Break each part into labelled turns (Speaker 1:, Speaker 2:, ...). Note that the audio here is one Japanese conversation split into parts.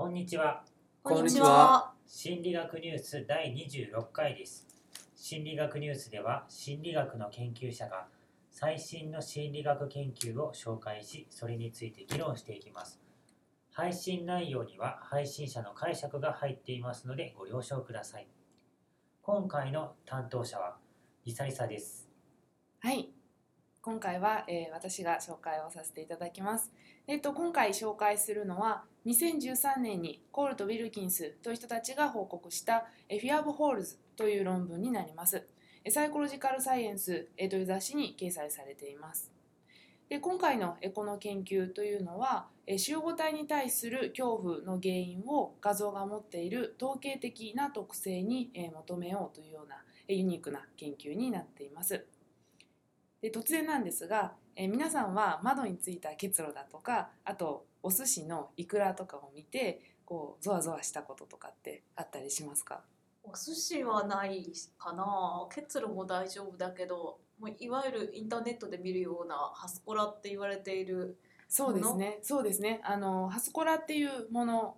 Speaker 1: こんにちは。
Speaker 2: こんにち
Speaker 3: は
Speaker 2: は。
Speaker 1: 心理学ニュース第26回です。心理学ニュースでは心理学の研究者が最新の心理学研究を紹介し、それについて議論していきます。配信内容には配信者の解釈が入っていますのでご了承ください。今回の担当者はリサリサです。
Speaker 3: はい。今回は、えー私が紹介をさせていただきます。えっと今回紹介するのは2013年にコールとウィルキンスという人たちが報告したフィア・オブ・ホールズという論文になります。サイコロジカル・サイエンスという雑誌に掲載されています。で今回のこの研究というのは集合体に対する恐怖の原因を画像が持っている統計的な特性に求めようというようなユニークな研究になっています。で突然なんですが、えー皆さんは窓についた結露だとかあとお寿司のイクラとかを見てこうゾワゾワしたこととかってあったりしますか？
Speaker 2: お寿司はないかな。結露も大丈夫だけどもういわゆるインターネットで見るようなハスコラって言われている
Speaker 3: そうですね。そうですね。あのハスコラっていうもの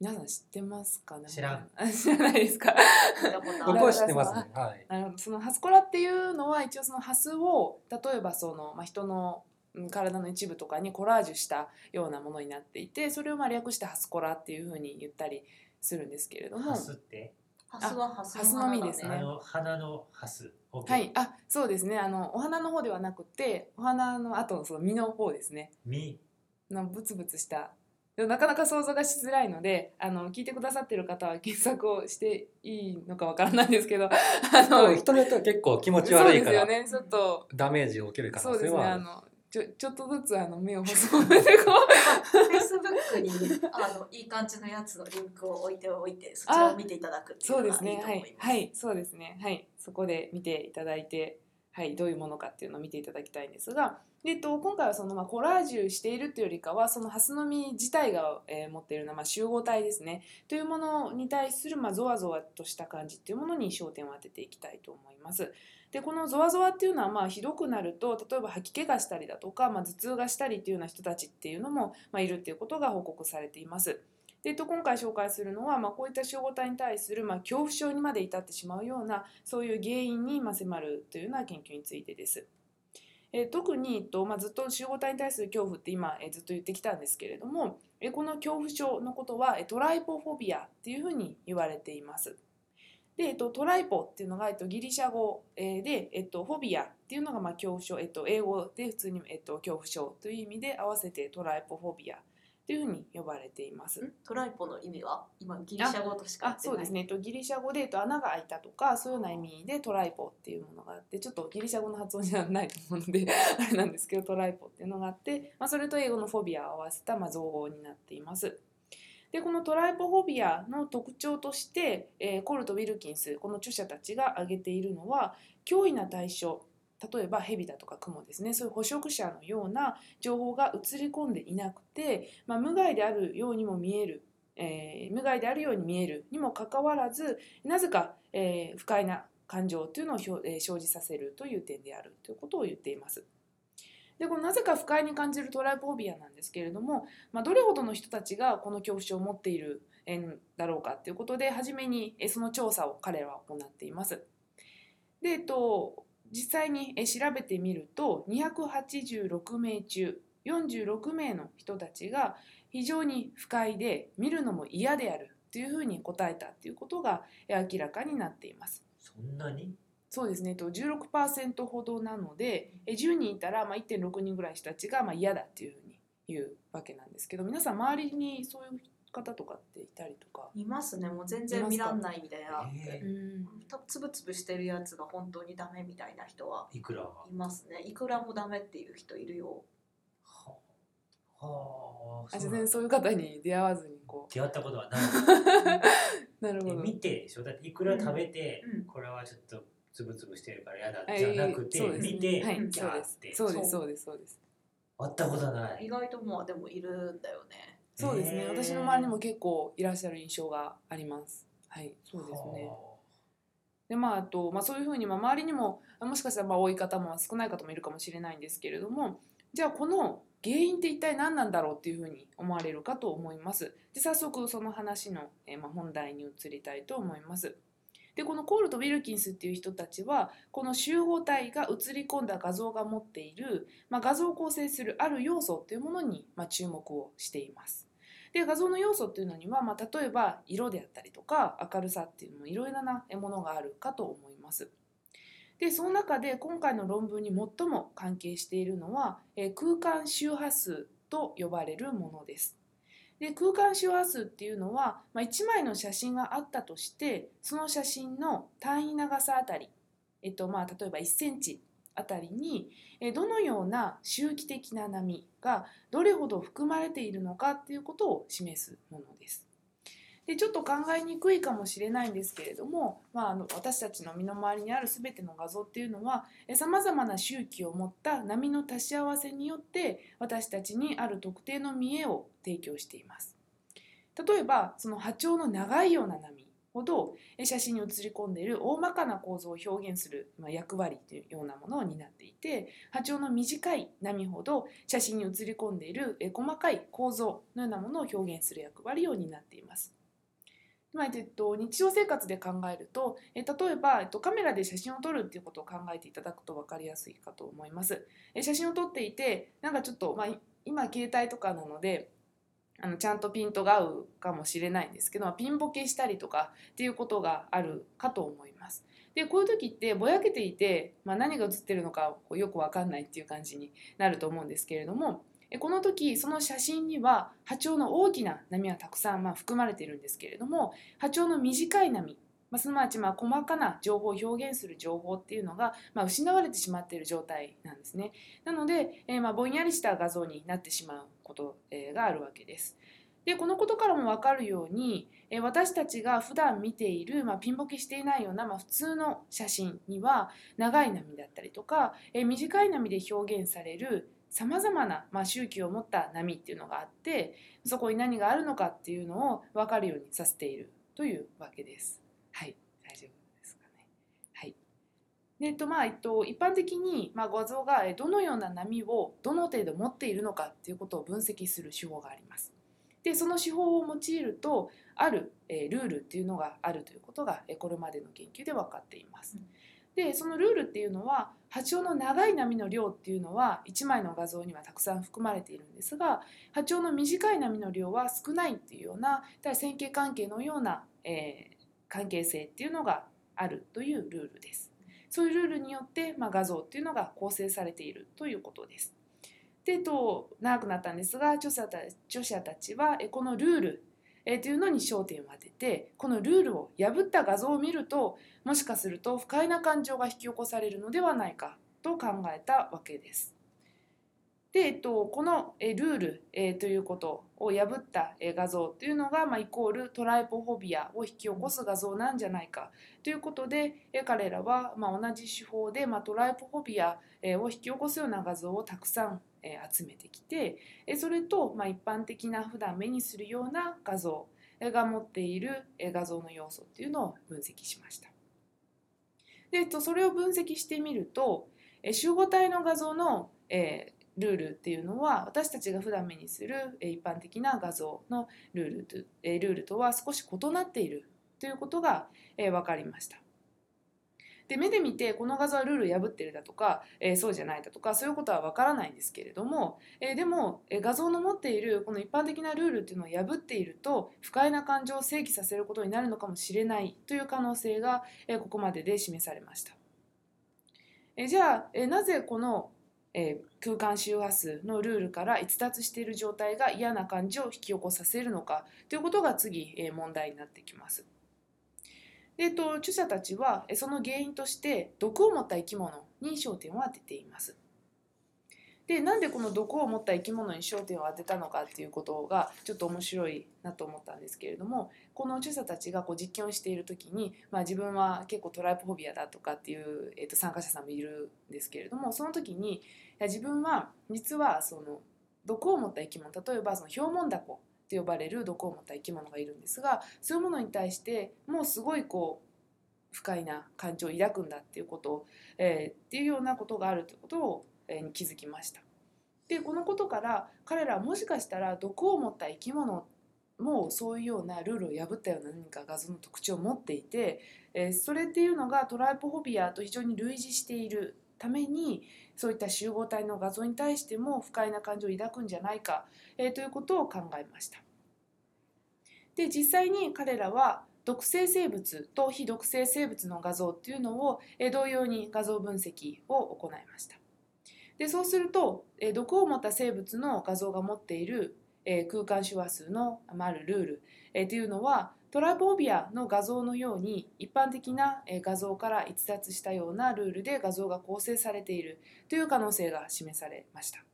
Speaker 3: 皆さん知ってますかね？
Speaker 1: 知らん。
Speaker 3: あ 知らないですか？
Speaker 4: 僕は知ってますね。はい。
Speaker 3: なるほどそのハスコラっていうのは一応そのハスを例えばその、まあ、人のうん体の一部とかにコラージュしたようなものになっていてそれをまあ略してハスコラっていうふうに言ったりするんですけれども。
Speaker 1: ハスって？
Speaker 2: ハスはハス
Speaker 3: ハスの実ですね。
Speaker 1: あの花のハス。
Speaker 3: はい、あそうですね。あのお花の方ではなくてお花の後のその実の方ですね。
Speaker 1: み
Speaker 3: のブツブツしたでもなかなか想像がしづらいのであの聞いてくださってる方は検索をしていいのかわからないんですけどあの
Speaker 4: 人によっては結構気持ち
Speaker 3: そう
Speaker 4: 悪いから、
Speaker 3: ですよねちょっと。
Speaker 4: ダメージを受ける可
Speaker 3: そうですね
Speaker 4: 能性はあ
Speaker 3: のちょちょっとずつあの目を細めてこう。
Speaker 2: フェイスブックにあのいい感じのやつのリンクを置いておいてそちらを見ていただくっていう
Speaker 3: そう
Speaker 2: のがい
Speaker 3: ですねはい
Speaker 2: いと思います。
Speaker 3: はい。そうですね。はい。そこで見ていただいてはい。どういうものかっていうのを見ていただきたいんですがでと今回はそのまあコラージュしているというよりかはそのハスの実自体が、えー持っているのはまあ集合体ですねというものに対するまあゾワゾワとした感じっていうものに焦点を当てていきたいと思います。でこのゾワゾワっていうのはまあひどくなると例えば吐き気がしたりだとか、まあ、頭痛がしたりっていうような人たちっていうのも、まあ、いるっていうことが報告されています。でと、今回紹介するのは、まあ、こういった集合体に対する、まあ、恐怖症にまで至ってしまうようなそういう原因にまあ迫るというような研究についてです。えー特に、えっとまあ、ずっと集合体に対する恐怖って今、えーずっと言ってきたんですけれども、えーこの恐怖症のことはえトライポフォビアっていうふうに言われています。で、えっと、トライポっていうのが、えっと、ギリシャ語、で、えっと、フォビアっていうのがまあ恐怖症、えっと、英語で普通に、えっと、恐怖症という意味で合わせてトライポフォビアというふうに呼ばれています。
Speaker 2: ん？トライポの意味は？今ギリシャ語としか
Speaker 3: そうですね、えっと、ギリシャ語で、えっと、穴が開いたとかそういうような意味でトライポっていうものがあってちょっとギリシャ語の発音じゃないと思うので あれなんですけどトライポっていうのがあって、まあ、それと英語のフォビアを合わせた、まあ、造語になっています。でこのトライポフォビアの特徴として、えーコルト・ウィルキンスこの著者たちが挙げているのは脅威な対象例えばヘビだとかクモですねそういう捕食者のような情報が映り込んでいなくて、まあ、無害であるようにも見えるえー無害であるように見えるにもかかわらずなぜか、えー不快な感情というのを,、えー生じさせるという点であるということを言っています。でこのなぜか不快に感じるトライポフォビアなんですけれども、まあ、どれほどの人たちがこの恐怖症を持っているえーだろうかということで初めにその調査を彼らは行っています。で、えっと、実際にえー調べてみると286名中46名の人たちが非常に不快で見るのも嫌であるというふうに答えたということがえー明らかになっています。
Speaker 1: そんなに？
Speaker 3: そうですね、と16%ほどなのでえー10人いたらまあ1.6人ぐらいの人たちがまあ嫌だっていうふうに言うわけなんですけど皆さん周りにそういう方とかっていたりとか。
Speaker 2: いますね。もう全然見らんないみたいな。
Speaker 1: え
Speaker 3: うん。
Speaker 2: たつぶつぶしてるやつが本当にダメみたいな人は
Speaker 1: ーいくら？はい
Speaker 2: ますね。いくらもダメっていう人いるよ。
Speaker 1: ははあ。
Speaker 3: あ全然そういう方に出会わずにこ
Speaker 1: 出会ったことはない。
Speaker 3: う なるほど。
Speaker 1: え見てでしょ？だっていくら食べて、
Speaker 2: うん。うん。
Speaker 1: これはちょっとつぶつぶしてるから嫌だ
Speaker 3: はい
Speaker 1: じゃなくて、
Speaker 3: そうですね。
Speaker 1: 見て、
Speaker 3: はい、そうです
Speaker 1: て。
Speaker 3: そうです
Speaker 2: そう
Speaker 3: ですそうです。
Speaker 1: 会ったことない。
Speaker 2: 意外とまあでもいるんだよね
Speaker 3: そうですね、私の周りにも結構いらっしゃる印象があります。はいそうですね。
Speaker 1: は
Speaker 3: でまああと、まあ、そういうふうに、まあ、周りにもあもしかしたらまあ多い方も少ない方もいるかもしれないんですけれどもじゃあこの原因って一体何なんだろうっていうふうに思われるかと思います。で早速その話の、えーまあ、本題に移りたいと思います。でこのコールとウィルキンスっていう人たちはこの集合体が映り込んだ画像が持っている、まあ、画像を構成するある要素っていうものに、まあ、注目をしています。で画像の要素っていうのには、まあ、例えば色であったりとか明るさっていうのもいろいろなものがあるかと思います。でその中で今回の論文に最も関係しているのは、えー空間周波数と呼ばれるものです。で空間周波数っていうのは、まあ、1枚の写真があったとしてその写真の単位長さあたり、えっとまあ、例えば1センチあたりにどのような周期的な波がどれほど含まれているのかっていうことを示すものです。でちょっと考えにくいかもしれないんですけれども、まあ、あの私たちの身の回りにある全ての画像っていうのはさまざまな周期を持った波の足し合わせによって私たちにある特定の見栄を提供しています。例えばその波長の長いような波ほど写真に写り込んでいる大まかな構造を表現する、役割というようなものを担っていて波長の短い波ほど写真に写り込んでいる細かい構造のようなものを表現する役割を担っています。まあえっと、日常生活で考えるとえ例えば、えっと、カメラで写真を撮るっていうことを考えていただくと分かりやすいかと思います。え写真を撮っていてなんかちょっと、まあ、今携帯とかなのであのちゃんとピントが合うかもしれないんですけどピンボケしたりとかっていうことがあるかと思います。でこういう時ってぼやけていて、まあ、何が写ってるのかよく分かんないっていう感じになると思うんですけれどもこの時その写真には波長の大きな波はたくさんま含まれているんですけれども波長の短い波まあすなわちまあ細かな情報を表現する情報っていうのがまあ失われてしまっている状態なんですね。なので、えーまあぼんやりした画像になってしまうこと、えがあるわけです。でこのことからも分かるように、え私たちが普段見ている、まあ、ピンボケしていないような、まあ、普通の写真には長い波だったりとか、え短い波で表現されるさまざまな、まあ、周期を持った波っていうのがあってそこに何があるのかっていうのを分かるようにさせているというわけです。はい大丈夫ですかね。はいでえっとまあえっと、一般的に、まあ、画像がえどのような波をどの程度持っているのかっていうことを分析する手法があります。でその手法を用いるとある、えールールっていうのがあるということが、えーこれまでの研究で分かっています。でそのルールっていうのは波長の長い波の量っていうのは1枚の画像にはたくさん含まれているんですが波長の短い波の量は少ないっていうような線形関係のような、えー関係性っていうのがあるというルールです。そういうルールによって、まあ、画像っていうのが構成されているということです。で、と、長くなったんですが著者た著者たちはえこのルールえというのに焦点を当ててこのルールを破った画像を見るともしかすると不快な感情が引き起こされるのではないかと考えたわけです。で、えっと、このえルール、えということを破ったえ画像というのが、まあ、イコールトライポフォビアを引き起こす画像なんじゃないかということでえ彼らは、まあ、同じ手法で、まあ、トライポフォビアえを引き起こすような画像をたくさんえ集めてきてえそれと、まあ、一般的な普段目にするような画像が持っている画像の要素っていうのを分析しました。で、えっと、それを分析してみるとえ集合体の画像の、えルールっていうのは私たちが普段目にするえ一般的な画像のルールとえルールとは少し異なっているということが、えー分かりました。で目で見てこの画像はルール破ってるだとか、えーそうじゃないだとかそういうことは分からないんですけれども、えーでも、えー画像の持っているこの一般的なルールっていうのを破っていると不快な感情を制御させることになるのかもしれないという可能性が、えーここまでで示されました。えーじゃあ、えーなぜこの、えー空間周波数のルールから逸脱している状態が嫌な感じを引き起こさせるのかということが次、えー問題になってきます。でえっと、著者たちはその原因として毒を持った生き物に焦点を当てています。でなんでこの毒を持った生き物に焦点を当てたのかっていうことがちょっと面白いなと思ったんですけれどもこの著者たちがこう実験をしている時に、まあ、自分は結構トライポフォビアだとかっていう、えっと参加者さんもいるんですけれどもその時にや自分は実はその毒を持った生き物例えばそのヒョウモンダコって呼ばれる毒を持った生き物がいるんですがそういうものに対してもうすごいこう不快な感情を抱くんだっていうことを、えーっていうようなことがあるということを、えーに気づきました。でこのことから彼らはもしかしたら毒を持った生き物もそういうようなルールを破ったような何か画像の特徴を持っていて、えーそれっていうのがトライポフォビアと非常に類似しているためにそういった集合体の画像に対しても不快な感情を抱くんじゃないか、えーということを考えました。で実際に彼らは毒性生物と非毒性生物の画像っていうのを、えー同様に画像分析を行いました。でそうすると、えー毒を持った生物の画像が持っている、えー空間手話数の、まあ、あるルール、えーというのはトラポービアの画像のように一般的な画像から逸脱したようなルールで画像が構成されているという可能性が示されました。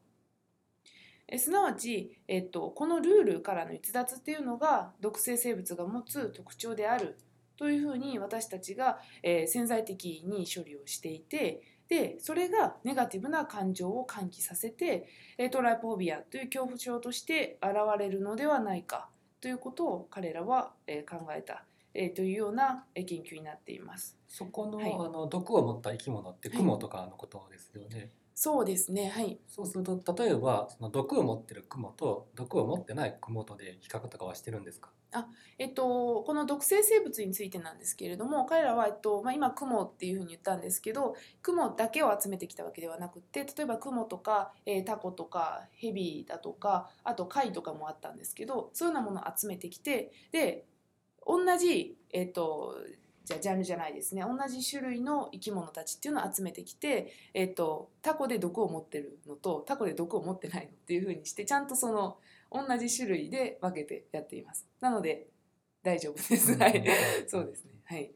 Speaker 3: えすなわち、えっと、このルールからの逸脱っていうのが毒性生物が持つ特徴であるというふうに私たちが、え潜在的に処理をしていてでそれがネガティブな感情を喚起させてえトライポービアという恐怖症として現れるのではないかということを彼らは、えー考えた、えーというようなえー研究になっています。
Speaker 4: そこの,、
Speaker 3: はい
Speaker 4: あの毒を持った生き物ってクモとかのことですよね。
Speaker 3: そうですねはい
Speaker 4: そうすると例えばその毒を持ってるクモと毒を持ってないクモとで比較とかはしてるんですか？
Speaker 3: えっと、この毒性生物についてなんですけれども彼らは、えっとまあ、今クモっていうふうに言ったんですけどクモだけを集めてきたわけではなくって例えばクモとか、えータコとかヘビだとかあと貝とかもあったんですけどそういうようなものを集めてきてで同じ、えっとじゃあジャンルじゃないですね同じ種類の生き物たちっていうのを集めてきて、えっとタコで毒を持ってるのとタコで毒を持ってないのっていうふうにしてちゃんとその同じ種類で分けてやっています。なので大丈夫です。はい。そうですね。はい。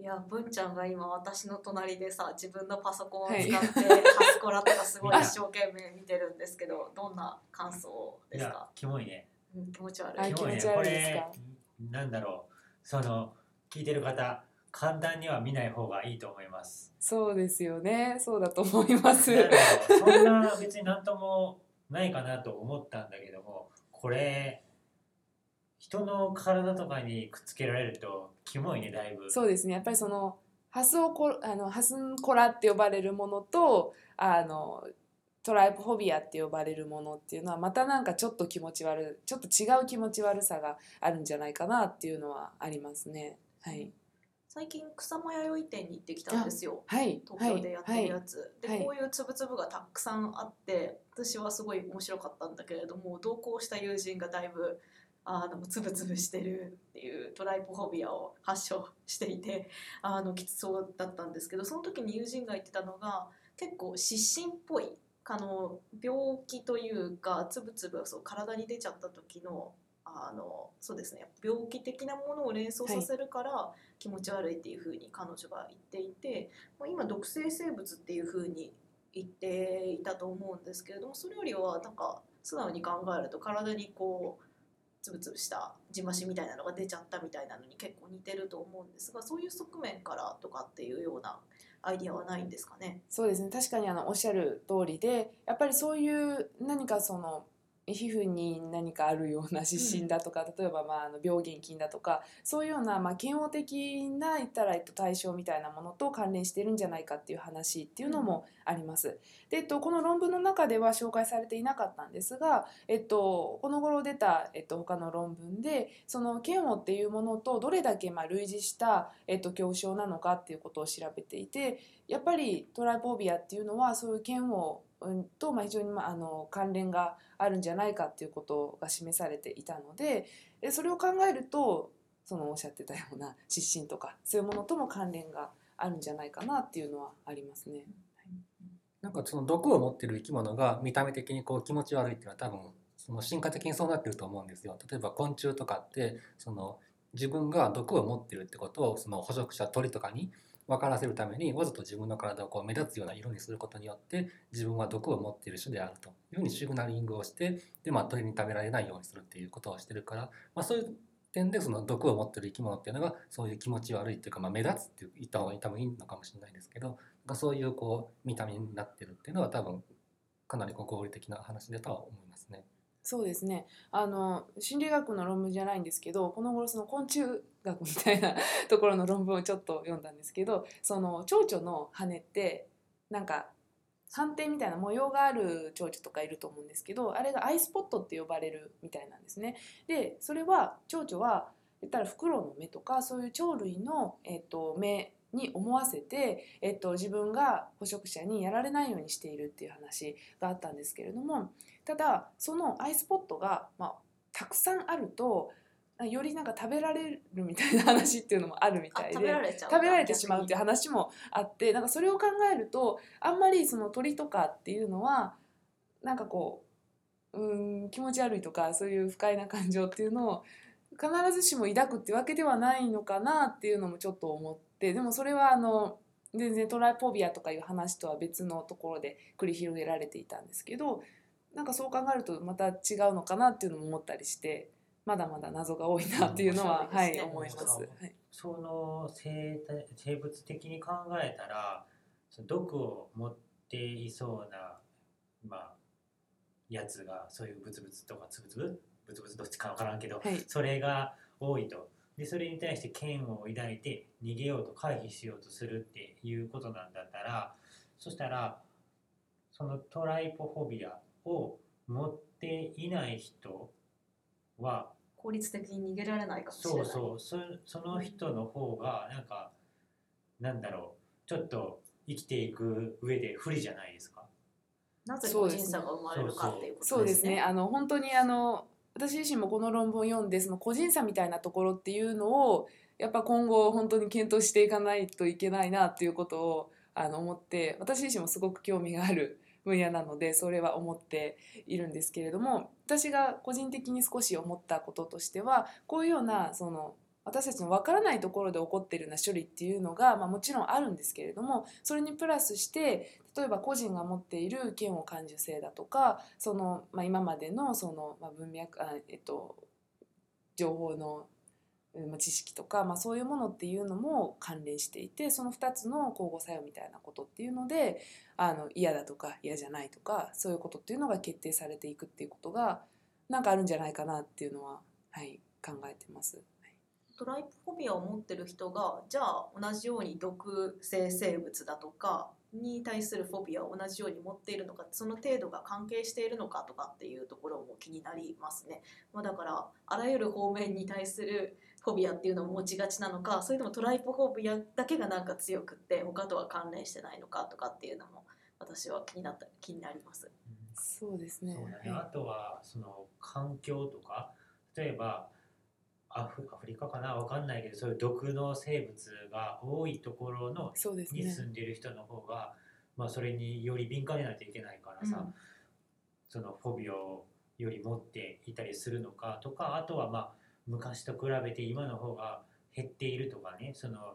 Speaker 2: いや文ちゃんが今私の隣でさ自分のパソコンを使って、
Speaker 3: はい
Speaker 2: ハスコラとかすごい 一生懸命見てるんですけどどんな感想ですか、
Speaker 1: キモいね。
Speaker 2: うん、気持ち悪
Speaker 3: あ
Speaker 2: い
Speaker 1: キモいね。
Speaker 3: 気持ち
Speaker 1: こ
Speaker 3: 悪いですか？
Speaker 1: れ、なんだろう。その、聞いてる方、簡単には見ない方がいいと思います。
Speaker 3: そうですよね。そうだと思います。
Speaker 1: そんな別になんともないかなと思ったんだけども、これ、人の体とかにくっつけられると、キモいね、だいぶ。
Speaker 3: そうですね。やっぱりそのハスオコあのハスンコラって呼ばれるものとあのトライポフォビアって呼ばれるものっていうのはまたなんかちょっと気持ち悪いちょっと違う気持ち悪さがあるんじゃないかなっていうのはありますね。はい。
Speaker 2: 最近草間弥生店に行ってきたんですよ
Speaker 3: はい。
Speaker 2: 東京でやってるやつ、
Speaker 3: はい
Speaker 2: でこういうつぶつぶがたくさんあって私はすごい面白かったんだけれども同行した友人がだいぶあのつぶつぶしてるっていうトライポフォビアを発症していてあのきつそうだったんですけどその時に友人が言ってたのが結構失神っぽいあの病気というかつぶつぶそう体に出ちゃった時のあのそうですね。病気的なものを連想させるから気持ち悪いっていうふうに彼女が言っていて、まあ今毒性生物っていうふうに言っていたと思うんですけれどもそれよりはなんか素直に考えると体にこうつぶつぶしたじましみたいなのが出ちゃったみたいなのに結構似てると思うんですがそういう側面からとかっていうようなアイディアはないんですかね？
Speaker 3: そうですね。確かにあのおっしゃる通りでやっぱりそういう何かその皮膚に何かあるような湿疹だとか、例えばまああの病原菌だとかそういうようなまあ嫌悪的な言ったらえっと対象みたいなものと関連してるんじゃないかっていう話っていうのもあります。でえっと、この論文の中では紹介されていなかったんですが、えっと、この頃出た、えっと、他の論文でその嫌悪っていうものとどれだけまあ類似した、えっと、恐怖症なのかっていうことを調べていてやっぱりトライポービアっていうのはそういう嫌悪うんとまあ非常にまああの関連があるんじゃないかっていうことが示されていたのででそれを考えるとそのおっしゃってたような失神とかそういうものとも関連があるんじゃないかなっていうのはありますね。
Speaker 4: なんかその毒を持ってる生き物が見た目的にこう気持ち悪いっていうのは多分その進化的にそうなってると思うんですよ。例えば昆虫とかってその自分が毒を持ってるってことをその捕食者鳥とかに分からせるためにわざと自分の体をこう目立つような色にすることによって自分は毒を持っている種であるというふうにシグナリングをしてで、まあ、鳥に食べられないようにするっていうことをしてるから、まあ、そういう点でその毒を持ってる生き物っていうのがそういう気持ち悪いっていうか、まあ、目立つって言った方が多分いいのかもしれないですけどそういうこう見た目になってるっていうのは多分かなりこう合理的な話だとは思いますね。
Speaker 3: そうですねあの心理学の論文じゃないんですけどこの頃その昆虫学みたいな ところの論文をちょっと読んだんですけどその蝶々の羽ってなんか斑点みたいな模様がある蝶々とかいると思うんですけどあれがアイスポットって呼ばれるみたいなんですね。でそれは蝶々は言ったらフクロウの目とかそういう鳥類の、えっと目に思わせて、えっと自分が捕食者にやられないようにしているっていう話があったんですけれどもただそのアイスポットが、まあ、たくさんあるとよりなんか食べられるみたいな話っていうのもあるみ
Speaker 2: あ
Speaker 3: たいで
Speaker 2: 食べられちゃう
Speaker 3: 食べられてしまうっていう話もあってなんかそれを考えるとあんまりその鳥とかっていうのはなんかこううーん気持ち悪いとかそういう不快な感情っていうのを必ずしも抱くってわけではないのかなっていうのもちょっと思ってでもそれはあの全然トライポビアとかいう話とは別のところで繰り広げられていたんですけどなんかそう考えるとまた違うのかなっていうのも思ったりしてまだまだ謎が多いなっていうのは、はい
Speaker 2: 面白い
Speaker 3: 思います。
Speaker 1: その生態生物的に考えたらその毒を持っていそうなまあやつがそういうブツブツとかツブツブ？ブツブツ？どっちかわからんけど、
Speaker 3: はい。
Speaker 1: それが多いと。でそれに対して嫌悪を抱いて逃げようと回避しようとするっていうことなんだったらそしたらそのトライポフォビアを持っていない人は
Speaker 2: 効率的に逃げられないかもしれない。
Speaker 1: そうそうそその人の方がなんかなんだろうちょっと生きていく上で不利じゃないですか？
Speaker 2: なぜ個人差が生まれるかっていうことですね。
Speaker 3: そうですね。あの本当にあの私自身もこの論文を読んでその個人差みたいなところっていうのをやっぱ今後本当に検討していかないといけないなっていうことをあの思って私自身もすごく興味がある分野なのでそれは思っているんですけれども私が個人的に少し思ったこととしてはこういうようなその私たちの分からないところで起こっているような処理っていうのが、まあ、もちろんあるんですけれどもそれにプラスして例えば個人が持っている嫌悪感受性だとかその、まあ、今までのその、まあ、文脈あ、えっと、情報の知識とか、まあ、そういうものっていうのも関連していてその2つの交互作用みたいなことっていうのであの嫌だとか嫌じゃないとかそういうことっていうのが決定されていくっていうことがなんかあるんじゃないかなっていうのは、はい、考えてます。はい
Speaker 2: トライポフォビアを持ってる人がじゃあ同じように毒性生物だとかに対するフォビアを同じように持っているのかその程度が関係しているのかとかっていうところも気になりますね。まあ、だからあらゆる方面に対するフォビアっていうのを持ちがちなのかそれともトライポフォビアだけがなんか強くって他とは関連してないのかとかっていうのも私は気になった気になります。
Speaker 3: そうですね。
Speaker 1: そうだね、
Speaker 3: はい
Speaker 1: あとはその環境とか例えばアフアフリカかな？わかんないけどそういう毒の生物が多いところの
Speaker 3: そうですね。
Speaker 1: に住んでる人の方が、まあ、それにより敏感にならないといけないからさ、
Speaker 2: うん。
Speaker 1: そのフォビアをより持っていたりするのかとかあとはまあ昔と比べて今の方が減っているとかねその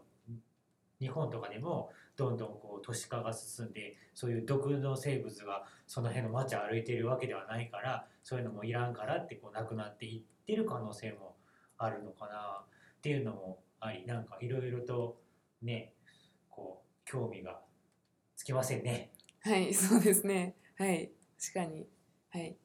Speaker 1: 日本とかでもどんどんこう都市化が進んでそういう毒の生物がその辺の街を歩いてるわけではないからそういうのもいらんからってこうなくなっていってる可能性もあるのかなっていうのもありなんかいろいろとねこう興味がつきませんね。
Speaker 3: はい、そうですね。はい、確かに。はい。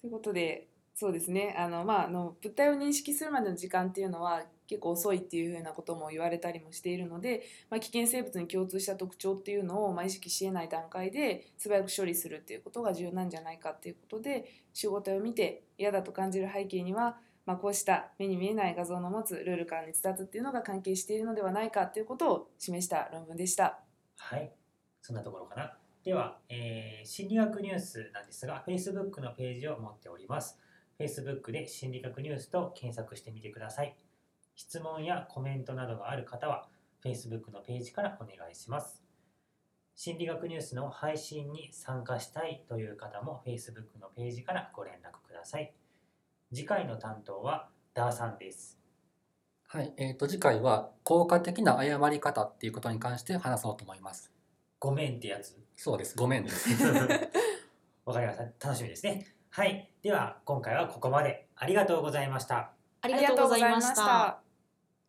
Speaker 3: ということで、そうですね。あの、まあ、あの、物体を認識するまでの時間っていうのは結構遅いっていうふうなことも言われたりもしているので、まあ、危険生物に共通した特徴っていうのを、まあ、意識し得ない段階で素早く処理するっていうことが重要なんじゃないかっていうことで、集合体を見て嫌だと感じる背景には、まあ、こうした目に見えない画像の持つルールから逸脱っていうのが関係しているのではないかということを示した論文でした。
Speaker 1: はい、そんなところかな。では、えー心理学ニュースなんですが、Facebook のページを持っております。Facebook で心理学ニュースと検索してみてください。質問やコメントなどがある方は、Facebook のページからお願いします。心理学ニュースの配信に参加したいという方も Facebook のページからご連絡ください。次回の担当はダーさんです。
Speaker 4: はい、えー、と次回は効果的な誤り方っていうことに関して話そうと思います。
Speaker 1: ごめんってやつ。
Speaker 4: そうです、ごめんです。
Speaker 1: わかりました。楽しみですね。はい。では、今回はここまで。ありがとうございました。
Speaker 2: ありがとうございました。